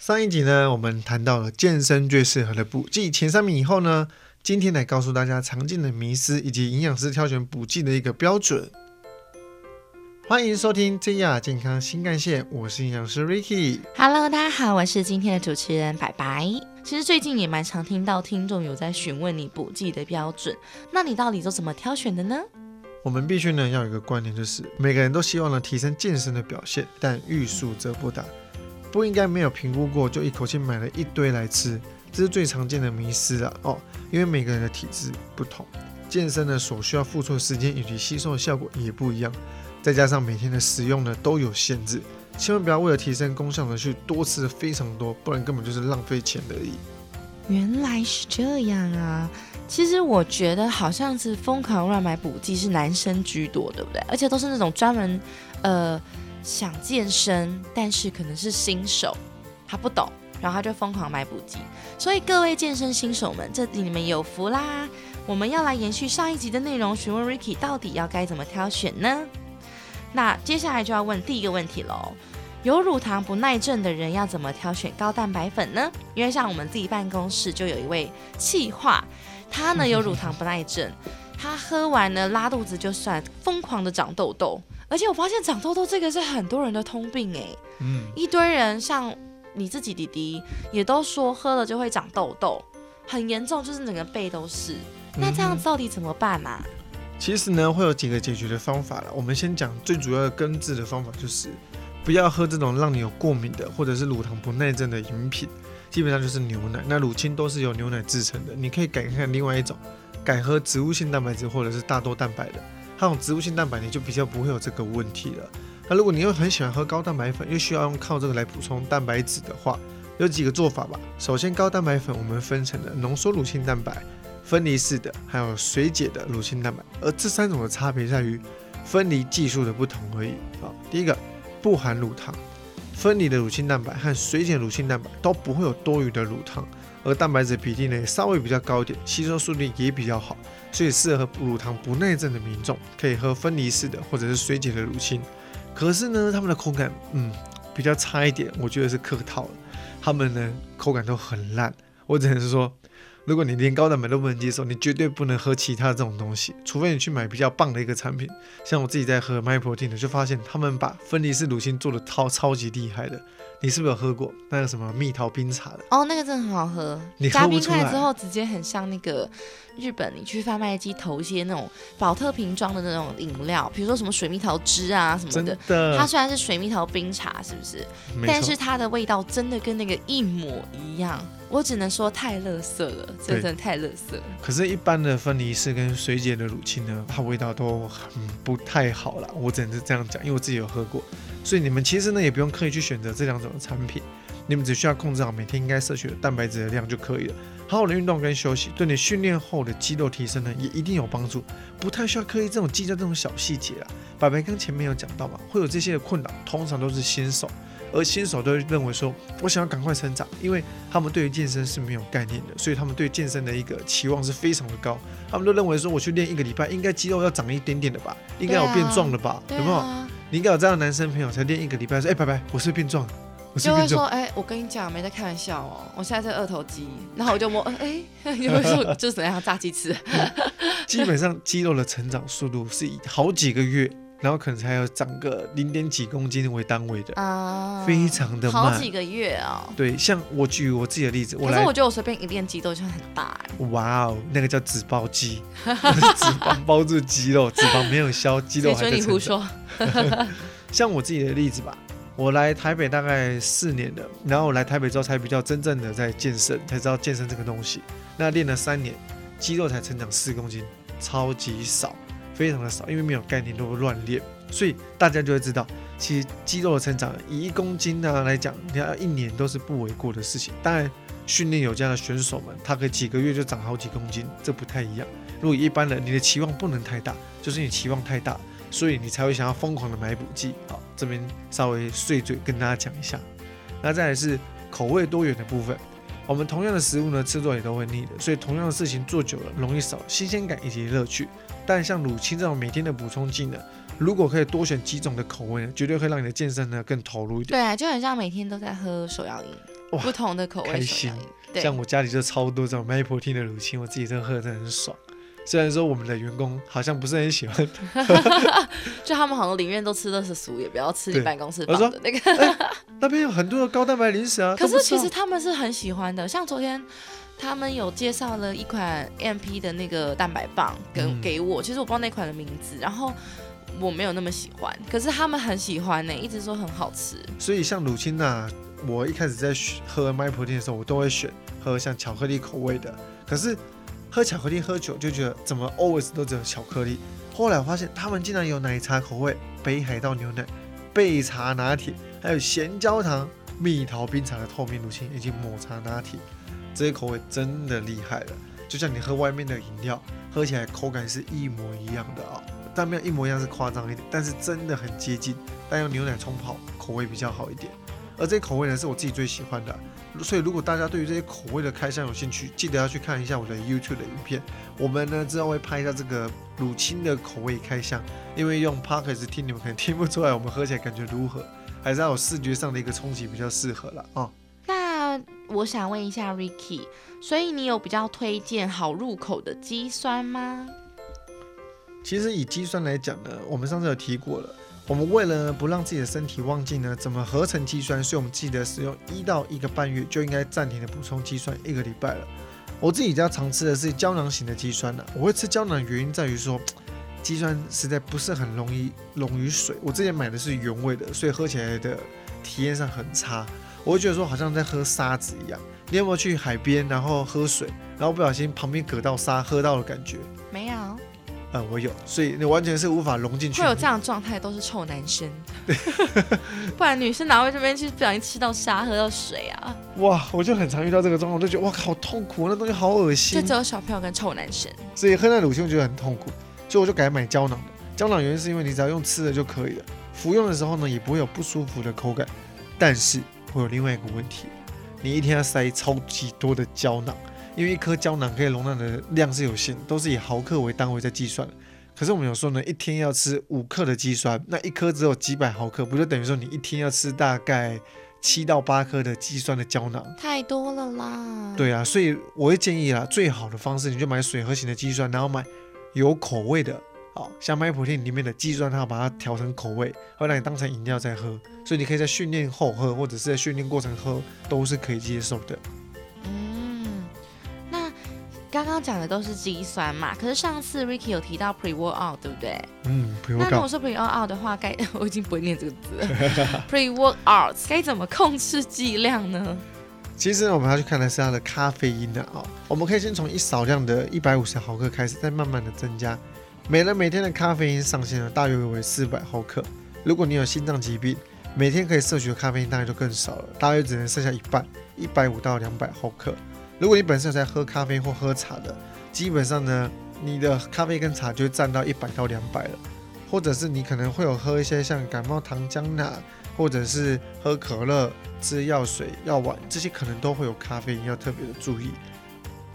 上一集呢，我们谈到了健身最适合的补剂前三名以后呢，今天来告诉大家常见的迷思以及营养师挑选补剂的一个标准。欢迎收听真亚健康新干线，我是营养师 Ricky。Hello，大家好，我是今天的主持人白白。其实最近也蛮常听到听众有在询问你补剂的标准，那你到底都怎么挑选的呢？我们必须呢要有一个观念，就是每个人都希望呢提升健身的表现，但欲速则不达，不应该没有评估过就一口气买了一堆来吃，这是最常见的迷思了哦。因为每个人的体质不同，健身呢所需要付出的时间以及吸收的效果也不一样，再加上每天的食用呢都有限制，千万不要为了提升功效呢去多吃非常多，不然根本就是浪费钱而已。原来是这样啊！其实我觉得好像是疯狂乱买补剂是男生居多，对不对？而且都是那种专门呃想健身，但是可能是新手，他不懂，然后他就疯狂买补剂。所以各位健身新手们，这里你们有福啦！我们要来延续上一集的内容，询问 Ricky 到底要该怎么挑选呢？那接下来就要问第一个问题喽。有乳糖不耐症的人要怎么挑选高蛋白粉呢？因为像我们自己办公室就有一位气化，他呢有乳糖不耐症，他喝完呢拉肚子就算，疯狂的长痘痘，而且我发现长痘痘这个是很多人的通病诶，嗯，一堆人像你自己弟弟也都说喝了就会长痘痘，很严重，就是整个背都是。那这样子到底怎么办啊？其实呢，会有几个解决的方法了。我们先讲最主要的根治的方法，就是不要喝这种让你有过敏的或者是乳糖不耐症的饮品，基本上就是牛奶。那乳清都是由牛奶制成的，你可以改看另外一种，改喝植物性蛋白质或者是大豆蛋白的。它有植物性蛋白，你就比较不会有这个问题了。那如果你又很喜欢喝高蛋白粉，又需要用靠这个来补充蛋白质的话，有几个做法吧。首先，高蛋白粉我们分成了浓缩乳清蛋白。分离式的，还有水解的乳清蛋白，而这三种的差别在于分离技术的不同而已。啊，第一个不含乳糖，分离的乳清蛋白和水解乳清蛋白都不会有多余的乳糖，而蛋白质比例呢稍微比较高一点，吸收速率也比较好，所以适合乳糖不耐症的民众可以喝分离式的或者是水解的乳清。可是呢，他们的口感嗯比较差一点，我觉得是客套了，它们呢口感都很烂，我只能说。如果你连高蛋白都不能接受，你绝对不能喝其他这种东西，除非你去买比较棒的一个产品。像我自己在喝 MyProtein 的，就发现他们把分离式乳清做的超超级厉害的。你是不是有喝过那个什么蜜桃冰茶的？哦，那个真的很好喝，你喝加冰块之后，直接很像那个日本，你去贩卖机投一些那种保特瓶装的那种饮料，比如说什么水蜜桃汁啊什么真的。的，它虽然是水蜜桃冰茶，是不是？但是它的味道真的跟那个一模一样，我只能说太垃圾了，真的太垃圾了。可是，一般的分离式跟水解的乳清呢，它味道都很不太好啦。我只能是这样讲，因为我自己有喝过。所以你们其实呢，也不用刻意去选择这两种的产品，你们只需要控制好每天应该摄取的蛋白质的量就可以了。好好的运动跟休息，对你训练后的肌肉提升呢，也一定有帮助。不太需要刻意这种计较这种小细节啊。白白刚前面有讲到嘛，会有这些的困扰，通常都是新手。而新手都会认为说，我想要赶快成长，因为他们对于健身是没有概念的，所以他们对健身的一个期望是非常的高。他们都认为说，我去练一个礼拜，应该肌肉要长一点点的吧，应该有变壮了吧，对有没有？啊，你应该有这样的男生朋友才练一个礼拜，说，哎、拜拜，我是变壮了，我是就会说，变壮。哎、我跟你讲，没在开玩笑哦，我现在在二头肌，然后我就摸，哎、有没有说就是怎样炸鸡翅？基本上肌肉的成长速度是以好几个月，然后可能才有长个零点几公斤为单位的，啊，非常的慢好几。个月啊、对，像我举我自己的例子，我来可是我觉得我随便一练肌肉就很大哎、哇哦，那个叫脂包肌，脂肪包住肌肉，脂肪没有消，肌肉还在成你胡。说？像我自己的例子吧，我来台北大概四年了，然后我来台北之后才比较真正的在健身，才知道健身这个东西。那练了三年，肌肉才成长四公斤，超级少，非常的少，因为没有概念都乱练，所以大家就会知道，其实肌肉的成长以一公斤呢来讲，你要一年都是不为过的事情。当然，训练有加的选手们，他可以几个月就长好几公斤，这不太一样。如果一般人，你的期望不能太大，就是你期望太大，所以你才会想要疯狂的买补剂。好，这边稍微碎嘴跟大家讲一下。那再来是口味多元的部分，我们同样的食物呢，吃多也都会腻的，所以同样的事情做久了，容易少新鲜感以及乐趣。但像乳清这种每天的补充剂呢，如果可以多选几种的口味呢，绝对会让你的健身呢更投入一点。对啊，就很像每天都在喝手摇饮。不同的口味开心手摇饮。对，像我家里就超多这种 Maple Tea 的乳清，我自己真的喝的真的很爽。虽然说我们的员工好像不是很喜欢，就他们好像宁愿都吃的是熟，也不要吃你对办公室放的那个。那边有很多的高蛋白零食啊。可是其实他们是很喜欢的，像昨天他们有介绍了一款 MP 的那个蛋白棒给、嗯给我，其实我不知道那款的名字，然后我没有那么喜欢，可是他们很喜欢呢、一直说很好吃。所以像乳清呐、我一开始在选喝 My Protein 的时候，我都会选喝像巧克力口味的。可是喝巧克力喝久就觉得怎么 always 都只有巧克力。后来我发现他们竟然有奶茶口味、北海道牛奶、焙茶拿铁，还有咸焦糖、蜜桃冰茶的透明乳清以及抹茶拿铁，这些口味真的厉害了。就像你喝外面的饮料，喝起来口感是一模一样的啊、但没有一模一样是夸张一点，但是真的很接近。但用牛奶冲泡，口味比较好一点。而这些口味呢，是我自己最喜欢的、所以如果大家对于这些口味的开箱有兴趣，记得要去看一下我的 YouTube 的影片。我们呢之后会拍一下这个乳清的口味开箱，因为用 p o c k e t 听你们可能听不出来我们喝起来感觉如何，还是要有视觉上的一个冲击比较适合了啊。那我想问一下 Ricky，所以你有比较推荐好入口的肌酸吗？其实以肌酸来讲呢，我们上次有提过了。我们为了不让自己的身体忘记呢，怎么合成肌酸，所以我们记得使用一到一个半月就应该暂停的补充肌酸一个礼拜了。我自己比较常吃的是胶囊型的肌酸呢、我会吃胶囊的原因在于说，肌酸实在不是很容易溶于水。我之前买的是原味的，所以喝起来的体验上很差。我会觉得说好像在喝沙子一样。你有没有去海边然后喝水，然后不小心旁边隔到沙，喝到的感觉？没有，呃，我有，所以你完全是无法融进去。会有这样的状态都是臭男生，不然女生哪会这边去不小心吃到沙喝到水啊？哇，我就很常遇到这个状况，我就觉得哇，好痛苦，那东西好恶心就只，有小朋友跟臭男生。所以喝那乳清我觉得很痛苦，所以我就改买胶囊的。胶囊原因是因为你只要用吃的就可以了，服用的时候呢也不会有不舒服的口感，但是会有另外一个问题，你一天要塞超级多的胶囊，因为一颗胶囊可以容纳的量是有限，都是以毫克为单位在计算的。可是我们有时候呢，一天要吃五克的肌酸，那一颗只有几百毫克，不就等于说你一天要吃大概七到八颗的肌酸的胶囊？太多了啦。，对啊，所以我会建议啦，最好的方式你就买水合型的肌酸，然后买有口味的，好像麦普汀里面的肌酸，它把它调成口味，会让你当成饮料在喝，所以你可以在训练后喝，或者是在训练过程喝，都是可以接受的。刚刚讲的都是肌酸嘛，可是上次 Ricky 有提到 pre workout，对不对？嗯，那如果。说 pre workout 的话，该 我已经不会念这个字了。pre workout 该怎么控制剂量呢？其实呢，我们要去看的是它的咖啡因的啊、我们可以先从一少量的一百五十毫克开始，再慢慢的增加。每人每天的咖啡因上限呢，大约为四百毫克。如果你有心脏疾病，每天可以摄取的咖啡因当然就更少了，大约只能剩下一半，一百五到两百毫克。如果你本身在喝咖啡或喝茶的，基本上呢，你的咖啡跟茶就占到一百到两百了。或者是你可能会有喝一些像感冒糖浆钠，或者是喝可乐、吃药水、药丸，这些可能都会有咖啡因，要特别的注意。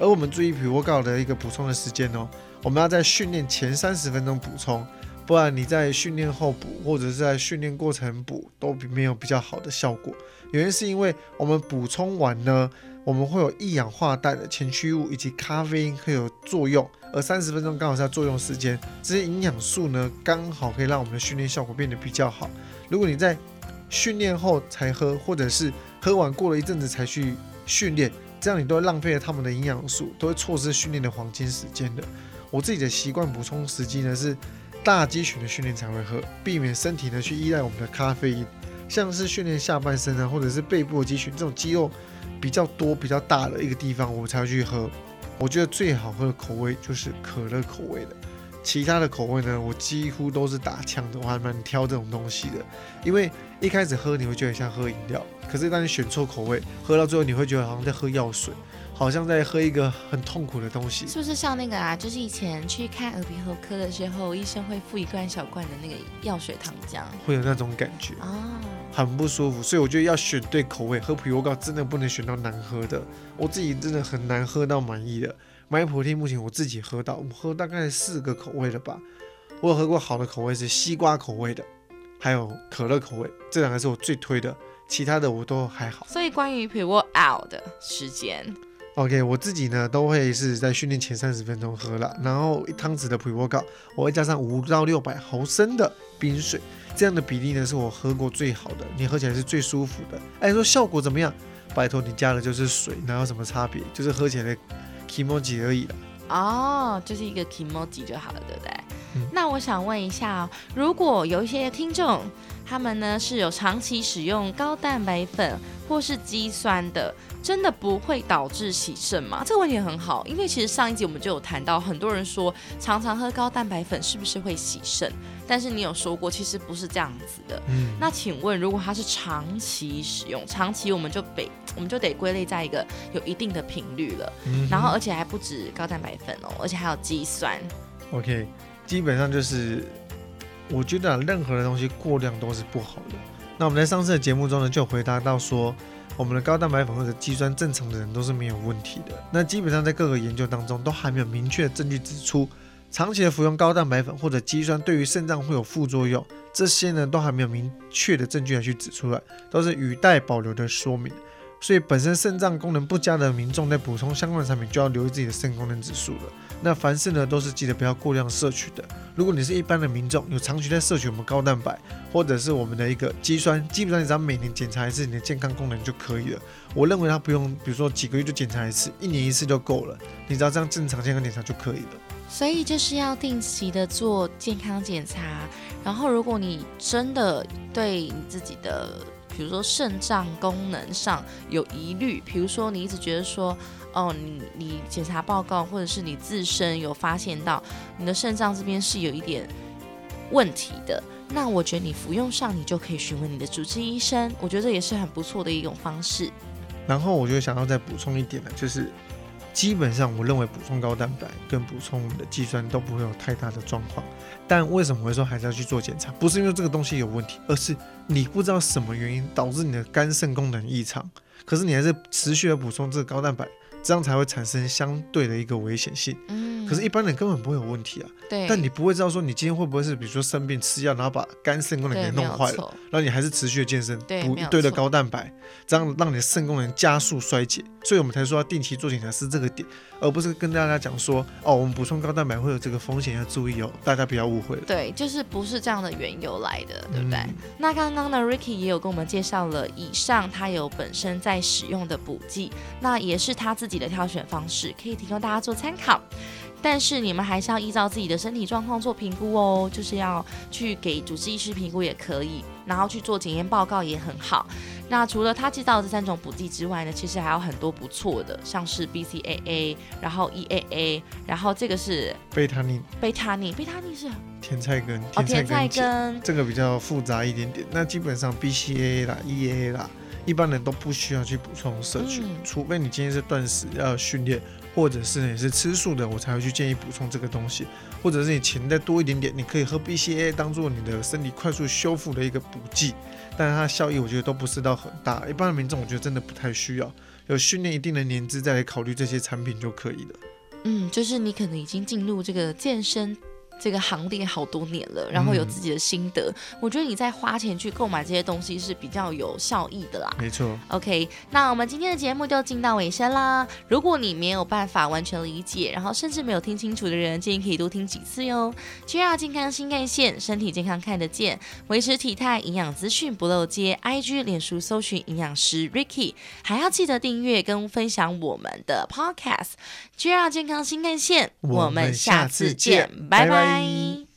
而我们注意皮沃告的一个补充的时间哦，我们要在训练前三十分钟补充，不然你在训练后补，或者是在训练过程补，都比没有比较好的效果。原因是因为我们补充完呢，我们会有一氧化氮的前驱物以及咖啡因会有作用，而三十分钟刚好是它作用时间，这些营养素呢刚好可以让我们的训练效果变得比较好。如果你在训练后才喝，或者是喝完过了一阵子才去训练，这样你都会浪费了他们的营养素，都会错失训练的黄金时间的。我自己的习惯补充时机呢是大肌群的训练才会喝，避免身体呢去依赖我们的咖啡因。像是训练下半身啊，或者是背部的肌群这种肌肉比较多、比较大的一个地方，我才会去喝。我觉得最好喝的口味就是可乐口味的，其他的口味呢，我几乎都是打枪的，我还蛮挑这种东西的。因为一开始喝你会觉得像喝饮料，可是当你选错口味，喝到最后你会觉得好像在喝药水，好像在喝一个很痛苦的东西。是不是像那个啊？就是以前去看耳鼻喉科的时候，医生会附一罐小罐的那个药水糖浆会有那种感觉，啊。很不舒服，所以我觉得要选对口味，喝普油膏真的不能选到难喝的。我自己真的很难喝到满意的。买普汀目前我自己喝到，我喝大概四个口味了吧。我有喝过好的口味是西瓜口味的，还有可乐口味，这两个是我最推的，其他的我都还好。所以关于 pre workout 的时间，OK，我自己呢都会是在训练前三十分钟喝了，然后一汤匙的 pre workout 我会加上五到六百毫升的冰水，这样的比例呢是我喝过最好的，你喝起来是最舒服的。哎，说效果怎么样？拜托你加的就是水，哪有什么差别？就是喝起来的 kimoji 而已了。哦，就是一个 kimoji 就好了，对不对？嗯那我想问一下哦，如果有一些听众，他们呢是有长期使用高蛋白粉或是肌酸的，真的不会导致洗肾吗？这个问题很好，因为其实上一集我们就有谈到，很多人说常常喝高蛋白粉是不是会洗肾？但是你有说过，其实不是这样子的。嗯，那请问，如果它是长期使用，长期我们就得我们就得归类在一个有一定的频率了。嗯然后而且还不止高蛋白粉哦，而且还有肌酸。OK，基本上就是我觉得、啊、任何的东西过量都是不好的。那我们在上次的节目中呢，就回答到说，我们的高蛋白粉或者肌酸正常的人都是没有问题的。那基本上在各个研究当中都还没有明确的证据指出，长期的服用高蛋白粉或者肌酸对于肾脏会有副作用，这些呢都还没有明确的证据来去指出来，都是语带保留的说明。所以本身肾脏功能不佳的民众在补充相关的产品，就要留意自己的肾功能指数了。那凡事呢都是记得不要过量摄取的。如果你是一般的民众，有长期在摄取我们高蛋白或者是我们的一个肌酸，基本上你只要每年检查一次你的健康功能就可以了。我认为它不用，比如说几个月就检查一次，一年一次就够了。你只要这样正常健康检查就可以了。所以就是要定期的做健康检查。然后，如果你真的对你自己的，比如说肾脏功能上有疑虑，比如说你一直觉得说，哦，你你检查报告或者是你自身有发现到你的肾脏这边是有一点问题的，那我觉得你服用上你就可以询问你的主治医生，我觉得这也是很不错的一种方式。然后我就想要再补充一点呢，就是基本上我认为补充高蛋白跟补充我们的肌酸都不会有太大的状况。但为什么会说还是要去做检查？不是因为这个东西有问题，而是你不知道什么原因导致你的肝肾功能异常，可是你还是持续的补充这个高蛋白，这样才会产生相对的一个危险性。可是，一般人根本不会有问题啊。对，但你不会知道说你今天会不会是比如说生病吃药，然后把肝肾功能给弄坏了，错然后你还是持续的健身，补一堆的高蛋白，这样让你的肾功能加速衰竭。所以我们才说要定期做检查是这个点，而不是跟大家讲说哦，我们补充高蛋白会有这个风险要注意哦，大家不要误会了。对，就是不是这样的缘由来的，对不对？嗯那刚刚呢，Ricky 也有跟我们介绍了以上他有本身在使用的补剂，那也是他自己的挑选方式，可以提供大家做参考。但是你们还是要依照自己的身体状况做评估哦，就是要去给主治医师评估也可以，然后去做检验报告也很好。那除了他介绍的这三种补剂之外呢，其实还有很多不错的，像是 BCAA，然后 EAA，然后这个是贝塔尼、贝塔尼，贝塔尼是甜菜根、哦甜菜碱根，这个比较复杂一点点。那基本上 BCAA 啦、EAA 啦，一般人都不需要去补充摄取，嗯除非你今天是断食要训练，或者是你是吃素的，我才会去建议补充这个东西。或者是你钱再多一点点，你可以喝 BCAA 当做你的身体快速修复的一个补剂，但是它的效益我觉得都不是到很大。一般的民众我觉得真的不太需要，有训练一定的年资再来考虑这些产品就可以了。嗯，就是你可能已经进入这个健身这个行列好多年了，然后有嗯自己的心得，我觉得你在花钱去购买这些东西是比较有效益的啦。没错，OK，那我们今天的节目就进到尾声啦。如果你没有办法完全理解，然后甚至没有听清楚的人，建议可以多听几次哟。GR 健康新干线，身体健康看得见，维持体态，营养资讯不漏接。IG、脸书搜寻营养师 Ricky，还要记得订阅跟分享我们的 Podcast。GR 健康新干线，我们下次见，拜拜い。